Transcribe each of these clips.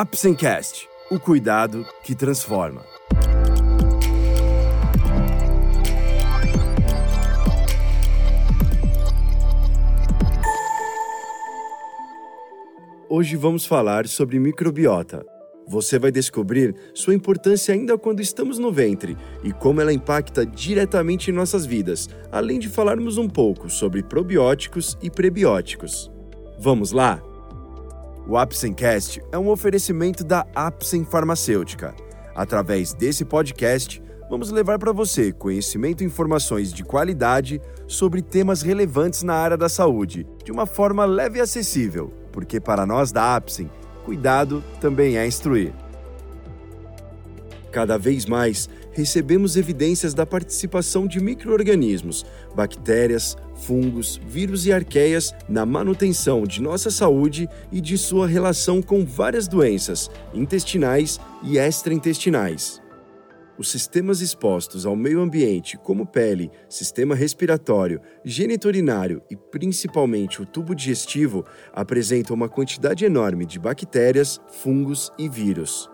Apsencast, o cuidado que transforma. Hoje vamos falar sobre microbiota. Você vai descobrir sua importância ainda quando estamos no ventre e como ela impacta diretamente em nossas vidas, além de falarmos um pouco sobre probióticos e prebióticos. Vamos lá? O Apsencast é um oferecimento da Apsen Farmacêutica. Através desse podcast, vamos levar para você conhecimento e informações de qualidade sobre temas relevantes na área da saúde, de uma forma leve e acessível, porque para nós da Apsen, cuidado também é instruir. Cada vez mais recebemos evidências da participação de microorganismos, bactérias, fungos, vírus e arqueias na manutenção de nossa saúde e de sua relação com várias doenças intestinais e extraintestinais. Os sistemas expostos ao meio ambiente, como pele, sistema respiratório, geniturinário e principalmente o tubo digestivo, apresentam uma quantidade enorme de bactérias, fungos e vírus.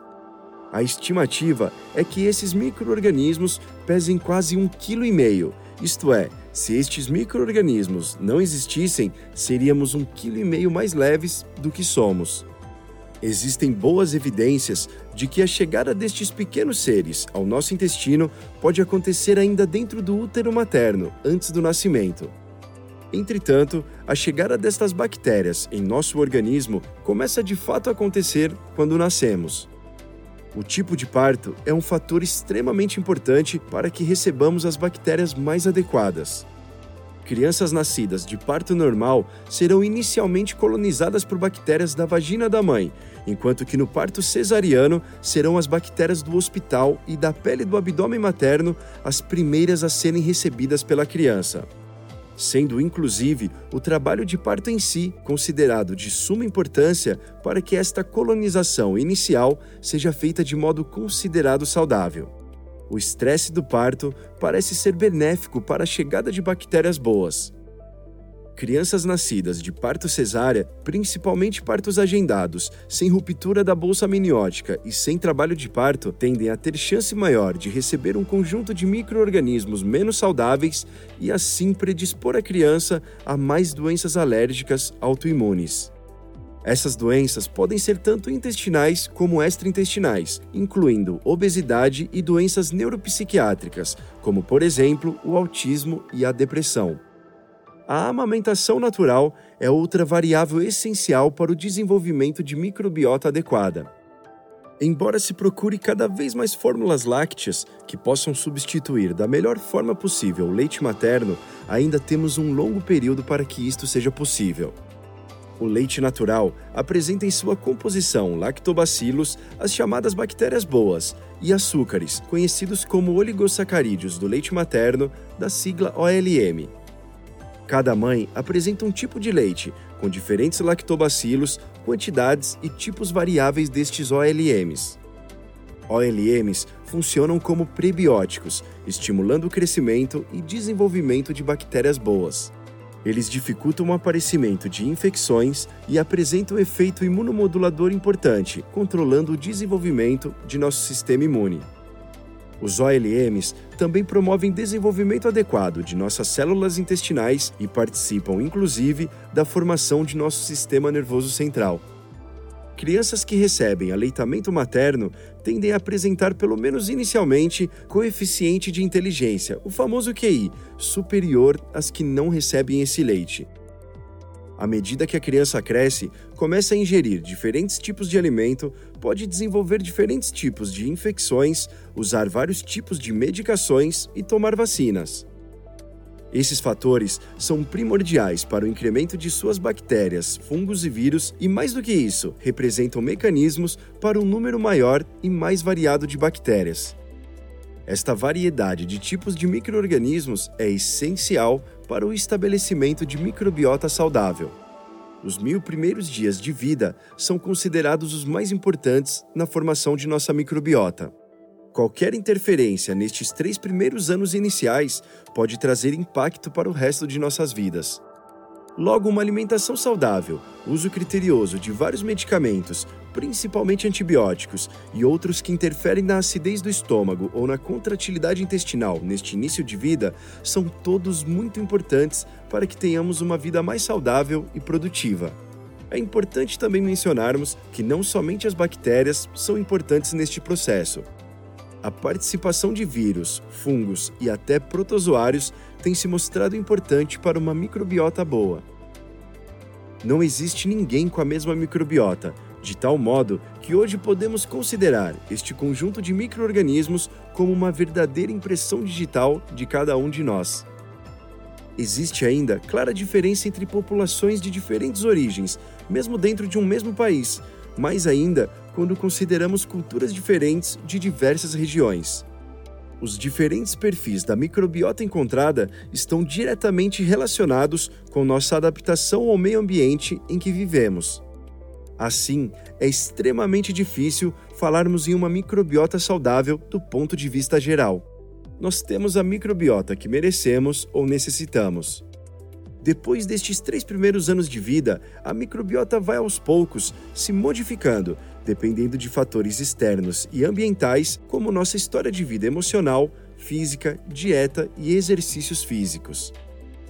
A estimativa é que esses microorganismos pesem quase um quilo e meio. Isto é, se estes microorganismos não existissem, seríamos um quilo e meio mais leves do que somos. Existem boas evidências de que a chegada destes pequenos seres ao nosso intestino pode acontecer ainda dentro do útero materno, antes do nascimento. Entretanto, a chegada destas bactérias em nosso organismo começa de fato a acontecer quando nascemos. O tipo de parto é um fator extremamente importante para que recebamos as bactérias mais adequadas. Crianças nascidas de parto normal serão inicialmente colonizadas por bactérias da vagina da mãe, enquanto que no parto cesariano serão as bactérias do hospital e da pele do abdômen materno as primeiras a serem recebidas pela criança sendo inclusive o trabalho de parto em si considerado de suma importância para que esta colonização inicial seja feita de modo considerado saudável. O estresse do parto parece ser benéfico para a chegada de bactérias boas. Crianças nascidas de parto cesárea, principalmente partos agendados, sem ruptura da bolsa amniótica e sem trabalho de parto, tendem a ter chance maior de receber um conjunto de microorganismos menos saudáveis e assim predispor a criança a mais doenças alérgicas autoimunes. Essas doenças podem ser tanto intestinais como extraintestinais, incluindo obesidade e doenças neuropsiquiátricas, como por exemplo o autismo e a depressão. A amamentação natural é outra variável essencial para o desenvolvimento de microbiota adequada. Embora se procure cada vez mais fórmulas lácteas que possam substituir da melhor forma possível o leite materno, ainda temos um longo período para que isto seja possível. O leite natural apresenta em sua composição lactobacilos, as chamadas bactérias boas, e açúcares, conhecidos como oligosacarídeos do leite materno, da sigla OLM. Cada mãe apresenta um tipo de leite, com diferentes lactobacilos, quantidades e tipos variáveis destes OLMs. OLMs funcionam como prebióticos, estimulando o crescimento e desenvolvimento de bactérias boas. Eles dificultam o aparecimento de infecções e apresentam efeito imunomodulador importante, controlando o desenvolvimento de nosso sistema imune. Os OLMs também promovem desenvolvimento adequado de nossas células intestinais e participam, inclusive, da formação de nosso sistema nervoso central. Crianças que recebem aleitamento materno tendem a apresentar, pelo menos inicialmente, coeficiente de inteligência, o famoso QI, superior às que não recebem esse leite. À medida que a criança cresce, começa a ingerir diferentes tipos de alimento, pode desenvolver diferentes tipos de infecções, usar vários tipos de medicações e tomar vacinas. Esses fatores são primordiais para o incremento de suas bactérias, fungos e vírus, e mais do que isso, representam mecanismos para um número maior e mais variado de bactérias. Esta variedade de tipos de microorganismos é essencial para o estabelecimento de microbiota saudável. Os mil primeiros dias de vida são considerados os mais importantes na formação de nossa microbiota. Qualquer interferência nestes três primeiros anos iniciais pode trazer impacto para o resto de nossas vidas. Logo, uma alimentação saudável, uso criterioso de vários medicamentos, principalmente antibióticos, e outros que interferem na acidez do estômago ou na contratilidade intestinal neste início de vida, são todos muito importantes para que tenhamos uma vida mais saudável e produtiva. É importante também mencionarmos que não somente as bactérias são importantes neste processo. A participação de vírus, fungos e até protozoários tem se mostrado importante para uma microbiota boa. Não existe ninguém com a mesma microbiota, de tal modo que hoje podemos considerar este conjunto de microorganismos como uma verdadeira impressão digital de cada um de nós. Existe ainda clara diferença entre populações de diferentes origens, mesmo dentro de um mesmo país, mais ainda quando consideramos culturas diferentes de diversas regiões. Os diferentes perfis da microbiota encontrada estão diretamente relacionados com nossa adaptação ao meio ambiente em que vivemos. Assim, é extremamente difícil falarmos em uma microbiota saudável do ponto de vista geral nós temos a microbiota que merecemos ou necessitamos. Depois destes três primeiros anos de vida, a microbiota vai aos poucos se modificando, dependendo de fatores externos e ambientais, como nossa história de vida emocional, física, dieta e exercícios físicos.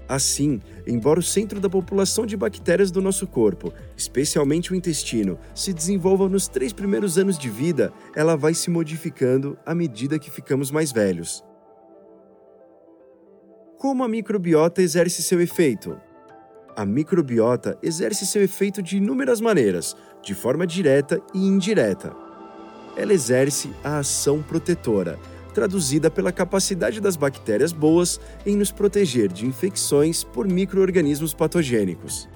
Assim, embora o centro da população de bactérias do nosso corpo, especialmente o intestino, se desenvolva nos três primeiros anos de vida, ela vai se modificando à medida que ficamos mais velhos. Como a microbiota exerce seu efeito? A microbiota exerce seu efeito de inúmeras maneiras, de forma direta e indireta. Ela exerce a ação protetora, traduzida pela capacidade das bactérias boas em nos proteger de infecções por microorganismos patogênicos.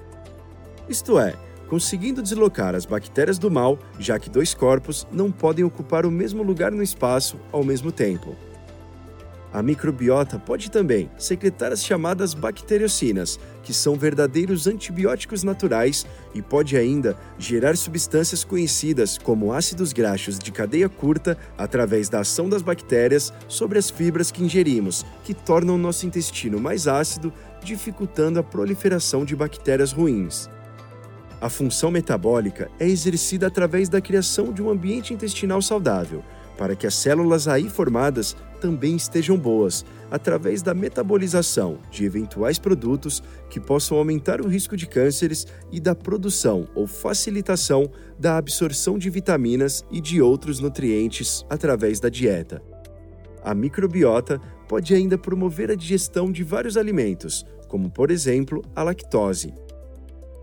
Isto é, conseguindo deslocar as bactérias do mal, já que dois corpos não podem ocupar o mesmo lugar no espaço ao mesmo tempo. A microbiota pode também secretar as chamadas bacteriocinas, que são verdadeiros antibióticos naturais, e pode ainda gerar substâncias conhecidas como ácidos graxos de cadeia curta através da ação das bactérias sobre as fibras que ingerimos, que tornam nosso intestino mais ácido, dificultando a proliferação de bactérias ruins. A função metabólica é exercida através da criação de um ambiente intestinal saudável para que as células aí formadas também estejam boas, através da metabolização de eventuais produtos que possam aumentar o risco de cânceres e da produção ou facilitação da absorção de vitaminas e de outros nutrientes através da dieta. A microbiota pode ainda promover a digestão de vários alimentos, como por exemplo a lactose.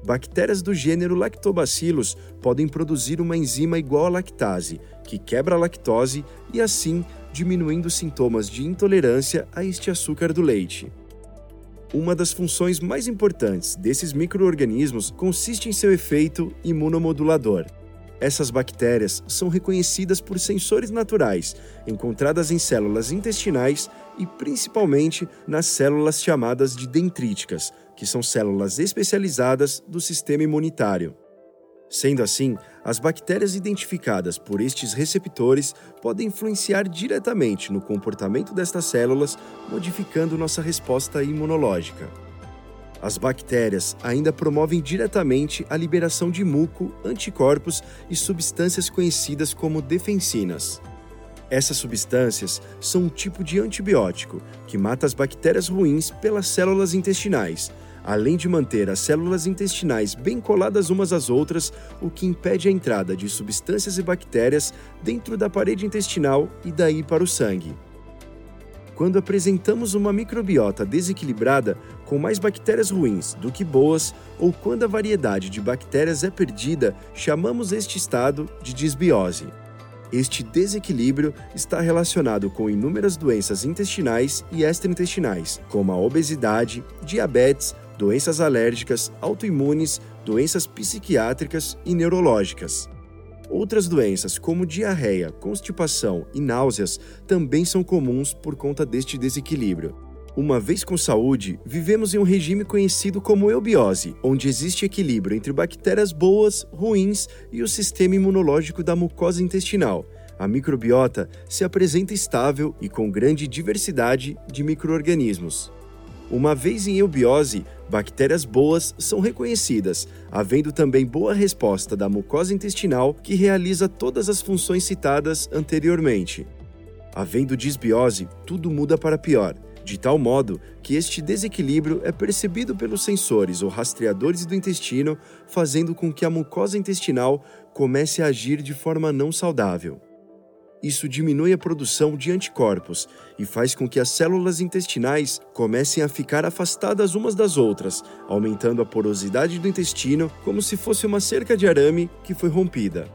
Bactérias do gênero Lactobacillus podem produzir uma enzima igual à lactase, que quebra a lactose e assim diminuindo sintomas de intolerância a este açúcar do leite. Uma das funções mais importantes desses microorganismos consiste em seu efeito imunomodulador. Essas bactérias são reconhecidas por sensores naturais, encontradas em células intestinais e principalmente nas células chamadas de dendríticas, que são células especializadas do sistema imunitário. Sendo assim, as bactérias identificadas por estes receptores podem influenciar diretamente no comportamento destas células, modificando nossa resposta imunológica. As bactérias ainda promovem diretamente a liberação de muco, anticorpos e substâncias conhecidas como defensinas. Essas substâncias são um tipo de antibiótico que mata as bactérias ruins pelas células intestinais, além de manter as células intestinais bem coladas umas às outras, o que impede a entrada de substâncias e bactérias dentro da parede intestinal e daí para o sangue. Quando apresentamos uma microbiota desequilibrada, com mais bactérias ruins do que boas, ou quando a variedade de bactérias é perdida, chamamos este estado de disbiose. Este desequilíbrio está relacionado com inúmeras doenças intestinais e extraintestinais, como a obesidade, diabetes, doenças alérgicas, autoimunes, doenças psiquiátricas e neurológicas. Outras doenças, como diarreia, constipação e náuseas, também são comuns por conta deste desequilíbrio. Uma vez com saúde, vivemos em um regime conhecido como eubiose, onde existe equilíbrio entre bactérias boas, ruins e o sistema imunológico da mucosa intestinal. A microbiota se apresenta estável e com grande diversidade de microorganismos. Uma vez em eubiose, bactérias boas são reconhecidas, havendo também boa resposta da mucosa intestinal que realiza todas as funções citadas anteriormente. Havendo disbiose, tudo muda para pior, de tal modo que este desequilíbrio é percebido pelos sensores ou rastreadores do intestino, fazendo com que a mucosa intestinal comece a agir de forma não saudável. Isso diminui a produção de anticorpos e faz com que as células intestinais comecem a ficar afastadas umas das outras, aumentando a porosidade do intestino como se fosse uma cerca de arame que foi rompida.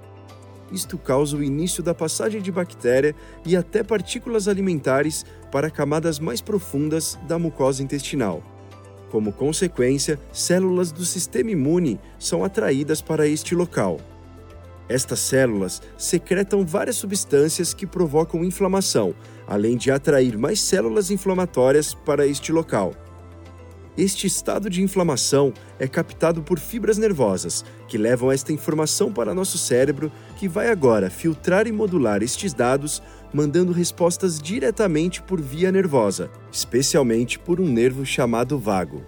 Isto causa o início da passagem de bactéria e até partículas alimentares para camadas mais profundas da mucosa intestinal. Como consequência, células do sistema imune são atraídas para este local. Estas células secretam várias substâncias que provocam inflamação, além de atrair mais células inflamatórias para este local. Este estado de inflamação é captado por fibras nervosas, que levam esta informação para nosso cérebro, que vai agora filtrar e modular estes dados, mandando respostas diretamente por via nervosa, especialmente por um nervo chamado vago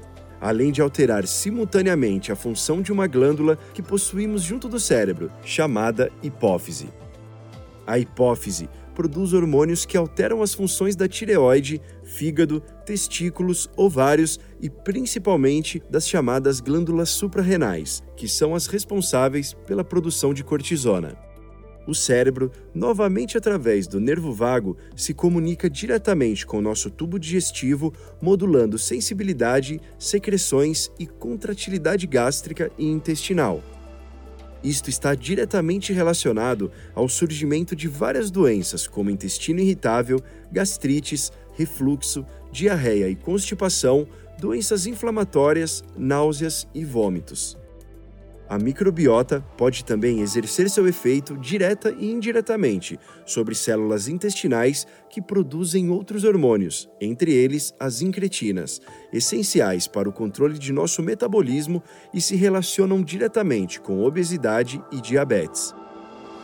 além de alterar simultaneamente a função de uma glândula que possuímos junto do cérebro, chamada hipófise. A hipófise produz hormônios que alteram as funções da tireoide, fígado, testículos, ovários e principalmente das chamadas glândulas suprarrenais, que são as responsáveis pela produção de cortisona. O cérebro, novamente através do nervo vago, se comunica diretamente com o nosso tubo digestivo, modulando sensibilidade, secreções e contratilidade gástrica e intestinal. Isto está diretamente relacionado ao surgimento de várias doenças, como intestino irritável, gastrites, refluxo, diarreia e constipação, doenças inflamatórias, náuseas e vômitos. A microbiota pode também exercer seu efeito direta e indiretamente sobre células intestinais que produzem outros hormônios, entre eles as incretinas, essenciais para o controle de nosso metabolismo e se relacionam diretamente com obesidade e diabetes.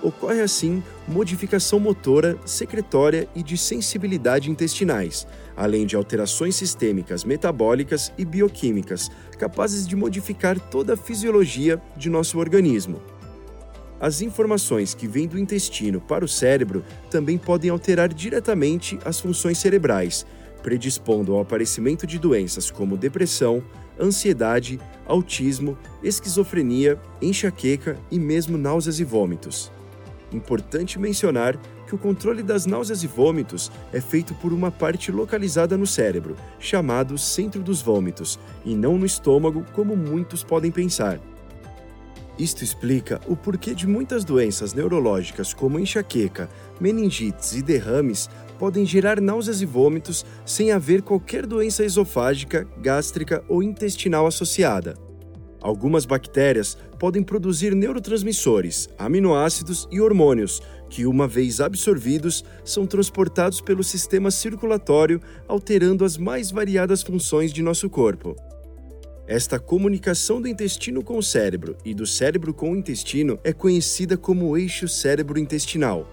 Ocorre assim modificação motora, secretória e de sensibilidade intestinais, além de alterações sistêmicas metabólicas e bioquímicas capazes de modificar toda a fisiologia de nosso organismo. As informações que vêm do intestino para o cérebro também podem alterar diretamente as funções cerebrais, predispondo ao aparecimento de doenças como depressão, ansiedade, autismo, esquizofrenia, enxaqueca e mesmo náuseas e vômitos. Importante mencionar que o controle das náuseas e vômitos é feito por uma parte localizada no cérebro, chamado centro dos vômitos, e não no estômago, como muitos podem pensar. Isto explica o porquê de muitas doenças neurológicas, como enxaqueca, meningites e derrames, podem gerar náuseas e vômitos sem haver qualquer doença esofágica, gástrica ou intestinal associada. Algumas bactérias podem produzir neurotransmissores, aminoácidos e hormônios, que, uma vez absorvidos, são transportados pelo sistema circulatório, alterando as mais variadas funções de nosso corpo. Esta comunicação do intestino com o cérebro e do cérebro com o intestino é conhecida como eixo cérebro-intestinal.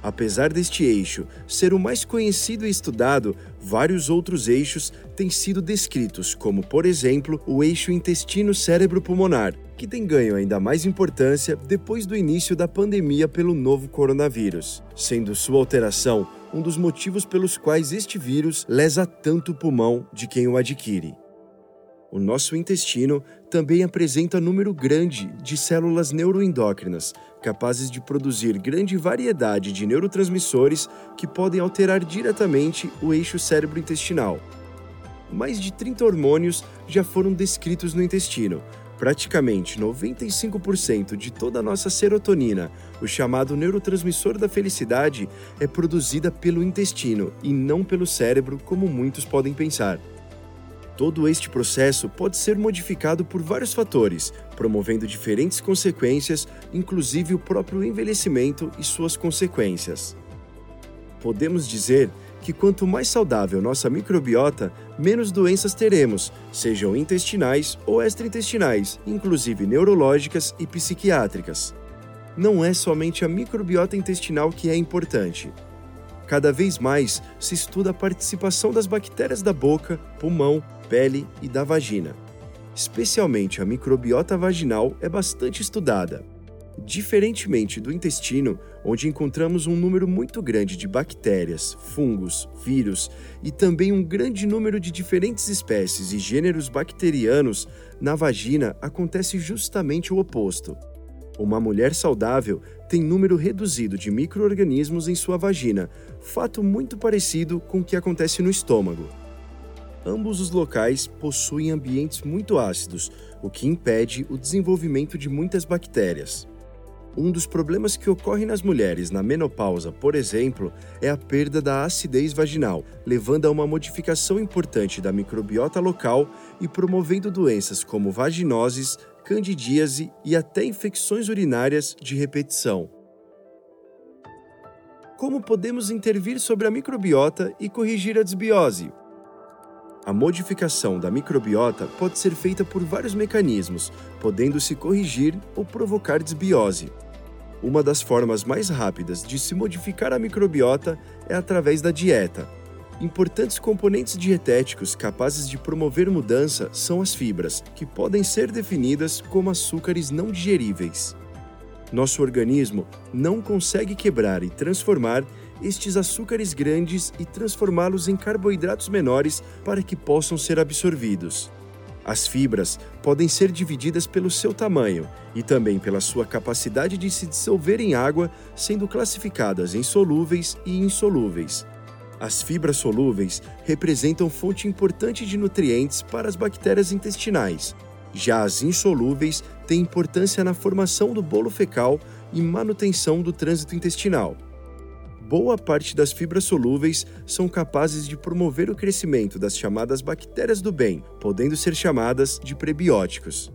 Apesar deste eixo ser o mais conhecido e estudado, vários outros eixos têm sido descritos, como, por exemplo, o eixo intestino-cérebro-pulmonar, que tem ganho ainda mais importância depois do início da pandemia pelo novo coronavírus, sendo sua alteração um dos motivos pelos quais este vírus lesa tanto o pulmão de quem o adquire. O nosso intestino também apresenta número grande de células neuroendócrinas, capazes de produzir grande variedade de neurotransmissores que podem alterar diretamente o eixo cérebro-intestinal. Mais de 30 hormônios já foram descritos no intestino. Praticamente 95% de toda a nossa serotonina, o chamado neurotransmissor da felicidade, é produzida pelo intestino e não pelo cérebro, como muitos podem pensar. Todo este processo pode ser modificado por vários fatores, promovendo diferentes consequências, inclusive o próprio envelhecimento e suas consequências. Podemos dizer que quanto mais saudável nossa microbiota, menos doenças teremos, sejam intestinais ou extraintestinais, inclusive neurológicas e psiquiátricas. Não é somente a microbiota intestinal que é importante. cada vez mais se estuda a participação das bactérias da boca, pulmão, pele e da vagina. Especialmente a microbiota vaginal é bastante estudada. Diferentemente do intestino, onde encontramos um número muito grande de bactérias, fungos, vírus e também um grande número de diferentes espécies e gêneros bacterianos, na vagina acontece justamente o oposto. Uma mulher saudável tem número reduzido de microorganismos em sua vagina, fato muito parecido com o que acontece no estômago. Ambos os locais possuem ambientes muito ácidos, o que impede o desenvolvimento de muitas bactérias. Um dos problemas que ocorre nas mulheres na menopausa, por exemplo, é a perda da acidez vaginal, levando a uma modificação importante da microbiota local e promovendo doenças como vaginoses, candidíase e até infecções urinárias de repetição. Como podemos intervir sobre a microbiota e corrigir a desbiose? A modificação da microbiota pode ser feita por vários mecanismos, podendo se corrigir ou provocar desbiose. Uma das formas mais rápidas de se modificar a microbiota é através da dieta. Importantes componentes dietéticos capazes de promover mudança são as fibras, que podem ser definidas como açúcares não digeríveis. Nosso organismo não consegue quebrar e transformar estes açúcares grandes e transformá-los em carboidratos menores para que possam ser absorvidos. As fibras podem ser divididas pelo seu tamanho e também pela sua capacidade de se dissolver em água, sendo classificadas em solúveis e insolúveis. As fibras solúveis representam fonte importante de nutrientes para as bactérias intestinais. Já as insolúveis têm importância na formação do bolo fecal e manutenção do trânsito intestinal boa parte das fibras solúveis são capazes de promover o crescimento das chamadas bactérias do bem, podendo ser chamadas de prebióticos.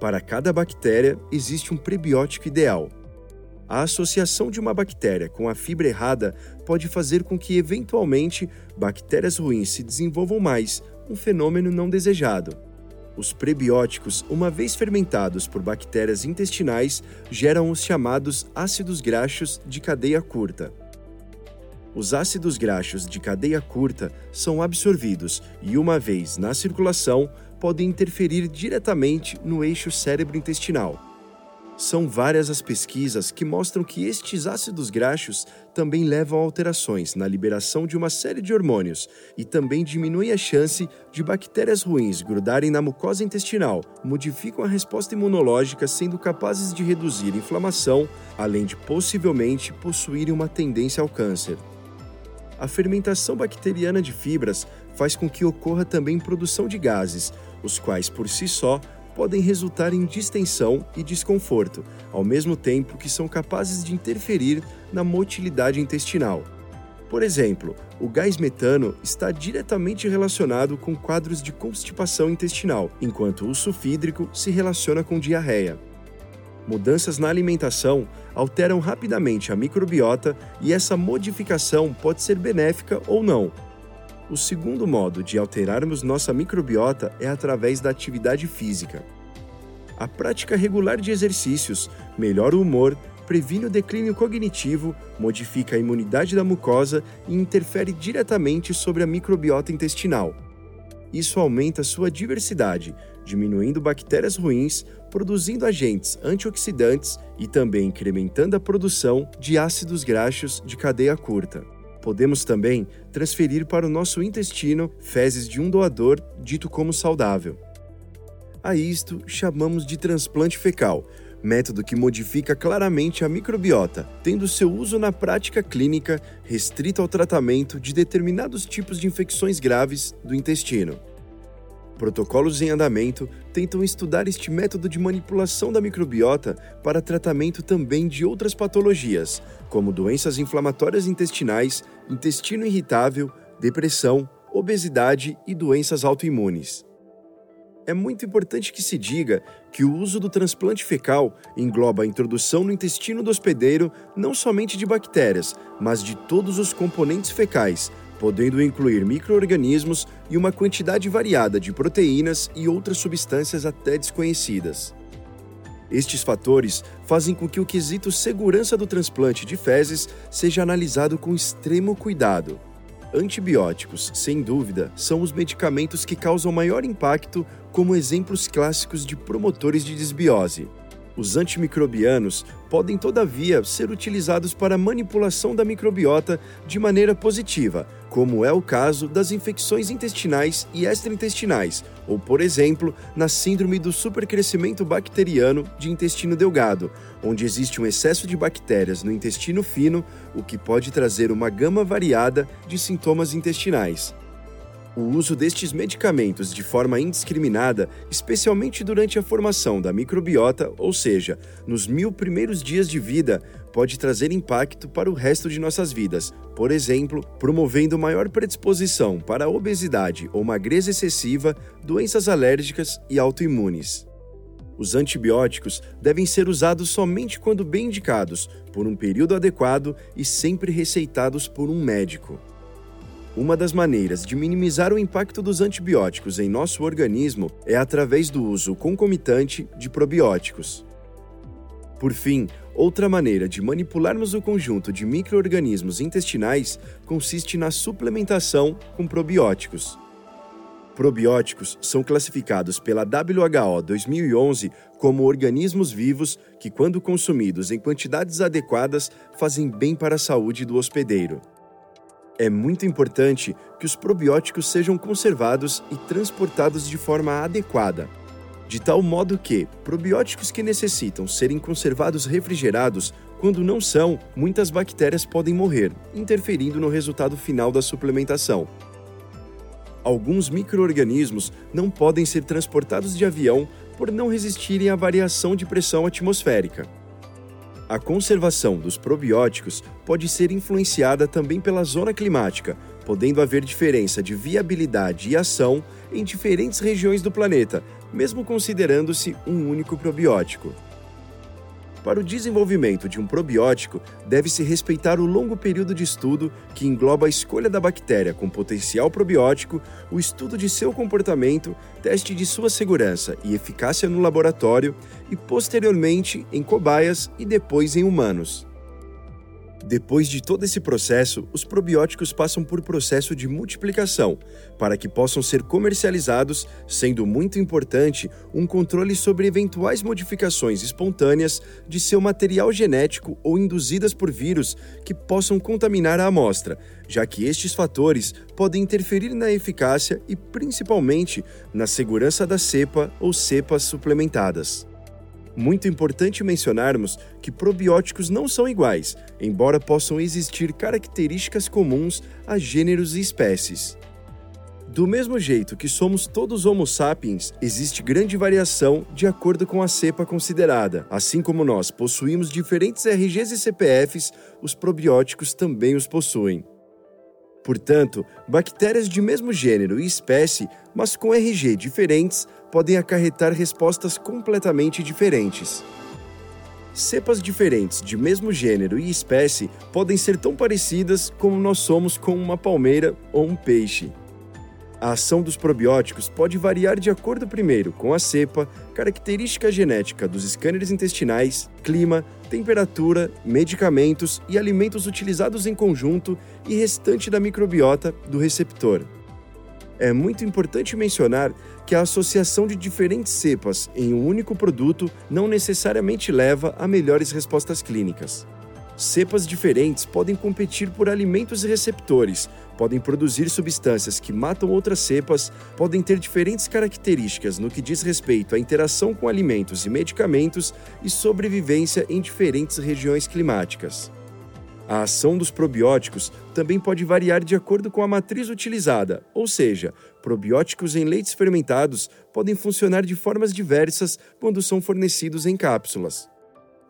Para cada bactéria, existe um prebiótico ideal. A associação de uma bactéria com a fibra errada pode fazer com que, eventualmente, bactérias ruins se desenvolvam mais, um fenômeno não desejado. Os prebióticos, uma vez fermentados por bactérias intestinais, geram os chamados ácidos graxos de cadeia curta. Os ácidos graxos de cadeia curta são absorvidos e, uma vez na circulação, podem interferir diretamente no eixo cérebro-intestinal. São várias as pesquisas que mostram que estes ácidos graxos também levam a alterações na liberação de uma série de hormônios e também diminuem a chance de bactérias ruins grudarem na mucosa intestinal, modificam a resposta imunológica, sendo capazes de reduzir inflamação, além de possivelmente possuírem uma tendência ao câncer a fermentação bacteriana de fibras faz com que ocorra também produção de gases, os quais por si só podem resultar em distensão e desconforto, ao mesmo tempo que são capazes de interferir na motilidade intestinal. Por exemplo, o gás metano está diretamente relacionado com quadros de constipação intestinal, enquanto o sulfídrico se relaciona com diarreia. Mudanças na alimentação alteram rapidamente a microbiota e essa modificação pode ser benéfica ou não. O segundo modo de alterarmos nossa microbiota é através da atividade física. A prática regular de exercícios melhora o humor, previne o declínio cognitivo, modifica a imunidade da mucosa e interfere diretamente sobre a microbiota intestinal. Isso aumenta sua diversidade, diminuindo bactérias ruins, produzindo agentes antioxidantes e também incrementando a produção de ácidos graxos de cadeia curta. Podemos também transferir para o nosso intestino fezes de um doador dito como saudável. A isto chamamos de transplante fecal, método que modifica claramente a microbiota, tendo seu uso na prática clínica restrito ao tratamento de determinados tipos de infecções graves do intestino. Protocolos em andamento tentam estudar este método de manipulação da microbiota para tratamento também de outras patologias, como doenças inflamatórias intestinais, intestino irritável, depressão, obesidade e doenças autoimunes. É muito importante que se diga que o uso do transplante fecal engloba a introdução no intestino do hospedeiro não somente de bactérias, mas de todos os componentes fecais, podendo incluir microorganismos e uma quantidade variada de proteínas e outras substâncias até desconhecidas. Estes fatores fazem com que o quesito segurança do transplante de fezes seja analisado com extremo cuidado. Antibióticos, sem dúvida, são os medicamentos que causam maior impacto como exemplos clássicos de promotores de desbiose. Os antimicrobianos podem, todavia, ser utilizados para manipulação da microbiota de maneira positiva, como é o caso das infecções intestinais e extraintestinais, ou, por exemplo, na síndrome do supercrescimento bacteriano de intestino delgado, onde existe um excesso de bactérias no intestino fino, o que pode trazer uma gama variada de sintomas intestinais. O uso destes medicamentos de forma indiscriminada, especialmente durante a formação da microbiota, ou seja, nos mil primeiros dias de vida, pode trazer impacto para o resto de nossas vidas, por exemplo, promovendo maior predisposição para obesidade ou magreza excessiva, doenças alérgicas e autoimunes. Os antibióticos devem ser usados somente quando bem indicados, por um período adequado e sempre receitados por um médico. Uma das maneiras de minimizar o impacto dos antibióticos em nosso organismo é através do uso concomitante de probióticos. Por fim, outra maneira de manipularmos o conjunto de microorganismos intestinais consiste na suplementação com probióticos. Probióticos são classificados pela WHO 2011 como organismos vivos que, quando consumidos em quantidades adequadas, fazem bem para a saúde do hospedeiro. É muito importante que os probióticos sejam conservados e transportados de forma adequada, de tal modo que probióticos que necessitam serem conservados refrigerados, quando não são, muitas bactérias podem morrer, interferindo no resultado final da suplementação. Alguns microorganismos não podem ser transportados de avião por não resistirem à variação de pressão atmosférica. A conservação dos probióticos pode ser influenciada também pela zona climática, podendo haver diferença de viabilidade e ação em diferentes regiões do planeta, mesmo considerando-se um único probiótico. Para o desenvolvimento de um probiótico, deve-se respeitar o longo período de estudo que engloba a escolha da bactéria com potencial probiótico, o estudo de seu comportamento, teste de sua segurança e eficácia no laboratório e, posteriormente, em cobaias e depois em humanos. Depois de todo esse processo, os probióticos passam por processo de multiplicação, para que possam ser comercializados, sendo muito importante um controle sobre eventuais modificações espontâneas de seu material genético ou induzidas por vírus que possam contaminar a amostra, já que estes fatores podem interferir na eficácia e principalmente na segurança da cepa ou cepas suplementadas. Muito importante mencionarmos que probióticos não são iguais, embora possam existir características comuns a gêneros e espécies. Do mesmo jeito que somos todos Homo sapiens, existe grande variação de acordo com a cepa considerada. Assim como nós possuímos diferentes RGs e CPFs, os probióticos também os possuem. Portanto, bactérias de mesmo gênero e espécie, mas com RG diferentes, podem acarretar respostas completamente diferentes. Cepas diferentes de mesmo gênero e espécie podem ser tão parecidas como nós somos com uma palmeira ou um peixe. A ação dos probióticos pode variar de acordo primeiro com a cepa, característica genética dos scanners intestinais, clima, temperatura, medicamentos e alimentos utilizados em conjunto e restante da microbiota do receptor. É muito importante mencionar que a associação de diferentes cepas em um único produto não necessariamente leva a melhores respostas clínicas. Cepas diferentes podem competir por alimentos e receptores, podem produzir substâncias que matam outras cepas, podem ter diferentes características no que diz respeito à interação com alimentos e medicamentos e sobrevivência em diferentes regiões climáticas. A ação dos probióticos também pode variar de acordo com a matriz utilizada, ou seja, probióticos em leites fermentados podem funcionar de formas diversas quando são fornecidos em cápsulas.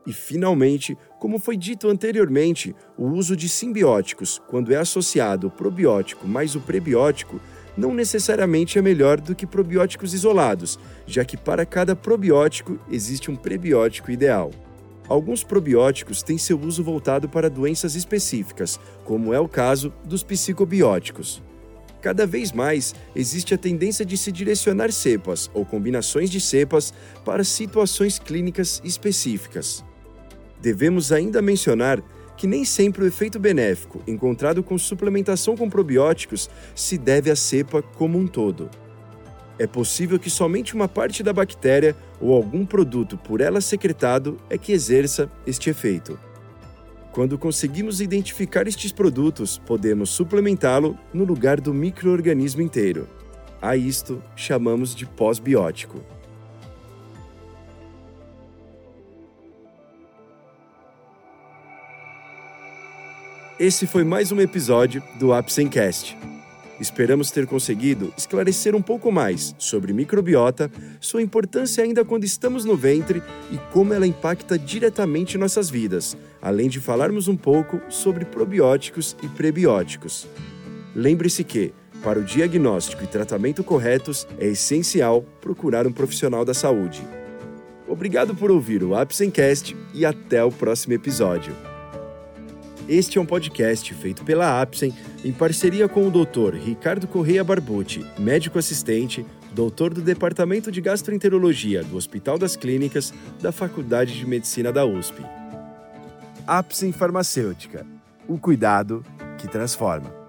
E, finalmente, como foi dito anteriormente, o uso de simbióticos, quando é associado o probiótico mais o prebiótico, não necessariamente é melhor do que probióticos isolados, já que para cada probiótico existe um prebiótico ideal. Alguns probióticos têm seu uso voltado para doenças específicas, como é o caso dos psicobióticos. Cada vez mais existe a tendência de se direcionar cepas ou combinações de cepas para situações clínicas específicas. Devemos ainda mencionar que nem sempre o efeito benéfico encontrado com suplementação com probióticos se deve à cepa como um todo. É possível que somente uma parte da bactéria ou algum produto por ela secretado é que exerça este efeito. Quando conseguimos identificar estes produtos, podemos suplementá-lo no lugar do microorganismo inteiro. A isto chamamos de pós-biótico. Esse foi mais um episódio do Apsencast. Esperamos ter conseguido esclarecer um pouco mais sobre microbiota, sua importância ainda quando estamos no ventre e como ela impacta diretamente nossas vidas, além de falarmos um pouco sobre probióticos e prebióticos. Lembre-se que, para o diagnóstico e tratamento corretos, é essencial procurar um profissional da saúde. Obrigado por ouvir o Apsencast e até o próximo episódio. Este é um podcast feito pela Apsen em parceria com o Dr. Ricardo Correia Barbucci, médico assistente, doutor do Departamento de Gastroenterologia do Hospital das Clínicas da Faculdade de Medicina da USP. Apsen Farmacêutica. O cuidado que transforma.